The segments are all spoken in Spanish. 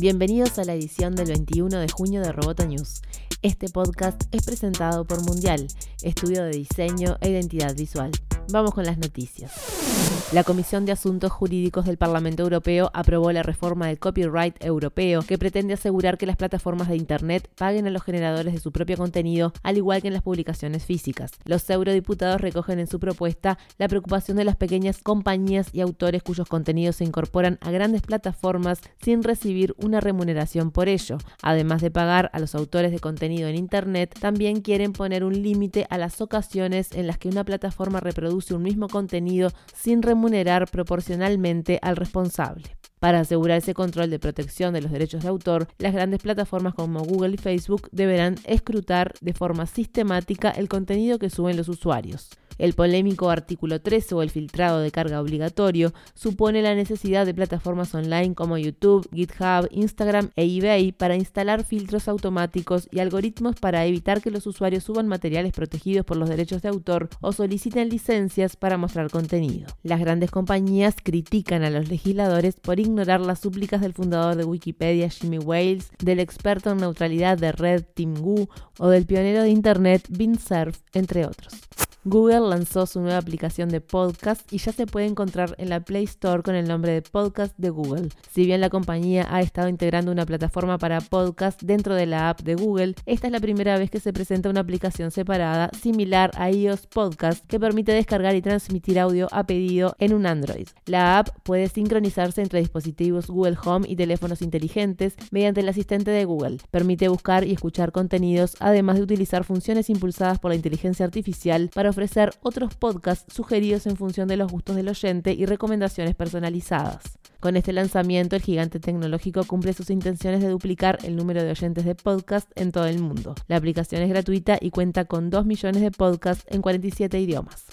Bienvenidos a la edición del 21 de junio de Roboto News. Este podcast es presentado por Mundial, estudio de diseño e identidad visual. Vamos con las noticias. La Comisión de Asuntos Jurídicos del Parlamento Europeo aprobó la reforma del copyright europeo que pretende asegurar que las plataformas de Internet paguen a los generadores de su propio contenido, al igual que en las publicaciones físicas. Los eurodiputados recogen en su propuesta la preocupación de las pequeñas compañías y autores cuyos contenidos se incorporan a grandes plataformas sin recibir una remuneración por ello. Además de pagar a los autores de contenido en Internet, también quieren poner un límite a las ocasiones en las que una plataforma reproduce un mismo contenido sin remunerar proporcionalmente al responsable. Para asegurar ese control de protección de los derechos de autor, las grandes plataformas como Google y Facebook deberán escrutar de forma sistemática el contenido que suben los usuarios. El polémico artículo 13 o el filtrado de carga obligatorio supone la necesidad de plataformas online como YouTube, GitHub, Instagram e eBay para instalar filtros automáticos y algoritmos para evitar que los usuarios suban materiales protegidos por los derechos de autor o soliciten licencias para mostrar contenido. Las grandes compañías critican a los legisladores por ignorar las súplicas del fundador de Wikipedia Jimmy Wales, del experto en neutralidad de Red Tim Gu o del pionero de Internet Vint Cerf, entre otros. Google lanzó su nueva aplicación de podcast y ya se puede encontrar en la Play Store con el nombre de Podcast de Google. Si bien la compañía ha estado integrando una plataforma para podcast dentro de la app de Google, esta es la primera vez que se presenta una aplicación separada similar a iOS Podcast que permite descargar y transmitir audio a pedido en un Android. La app puede sincronizarse entre dispositivos Google Home y teléfonos inteligentes mediante el asistente de Google. Permite buscar y escuchar contenidos, además de utilizar funciones impulsadas por la inteligencia artificial ofrecer otros podcasts sugeridos en función de los gustos del oyente y recomendaciones personalizadas. Con este lanzamiento, el gigante tecnológico cumple sus intenciones de duplicar el número de oyentes de podcast en todo el mundo. La aplicación es gratuita y cuenta con 2 millones de podcasts en 47 idiomas.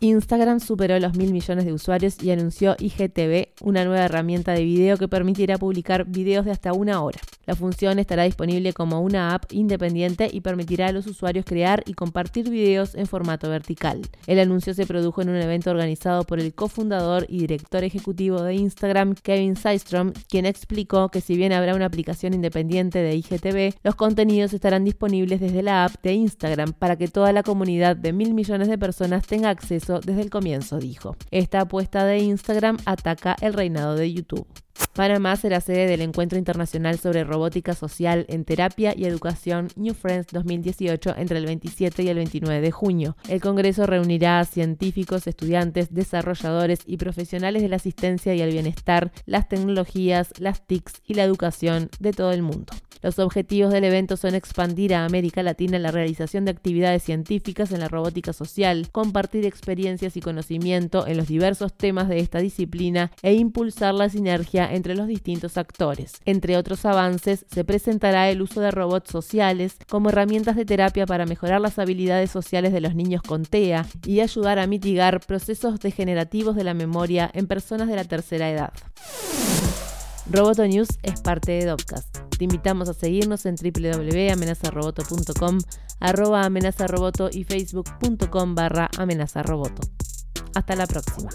Instagram superó los mil millones de usuarios y anunció IGTV, una nueva herramienta de video que permitirá publicar videos de hasta una hora. La función estará disponible como una app independiente y permitirá a los usuarios crear y compartir videos en formato vertical. El anuncio se produjo en un evento organizado por el cofundador y director ejecutivo de Instagram, Kevin Systrom, quien explicó que si bien habrá una aplicación independiente de IGTV, los contenidos estarán disponibles desde la app de Instagram para que toda la comunidad de mil millones de personas tenga acceso desde el comienzo, dijo. Esta apuesta de Instagram ataca el reinado de YouTube. Panamá será sede del Encuentro Internacional sobre Robótica Social en Terapia y Educación New Friends 2018 entre el 27 y el 29 de junio. El Congreso reunirá a científicos, estudiantes, desarrolladores y profesionales de la asistencia y el bienestar, las tecnologías, las TICs y la educación de todo el mundo. Los objetivos del evento son expandir a América Latina la realización de actividades científicas en la robótica social, compartir experiencias y conocimiento en los diversos temas de esta disciplina e impulsar la sinergia entre los distintos actores. Entre otros avances, se presentará el uso de robots sociales como herramientas de terapia para mejorar las habilidades sociales de los niños con TEA y ayudar a mitigar procesos degenerativos de la memoria en personas de la tercera edad. Roboto News es parte de Dopcast. Te invitamos a seguirnos en www.amenazaroboto.com, arroba amenazaroboto y facebook.com barra amenazaroboto. Hasta la próxima.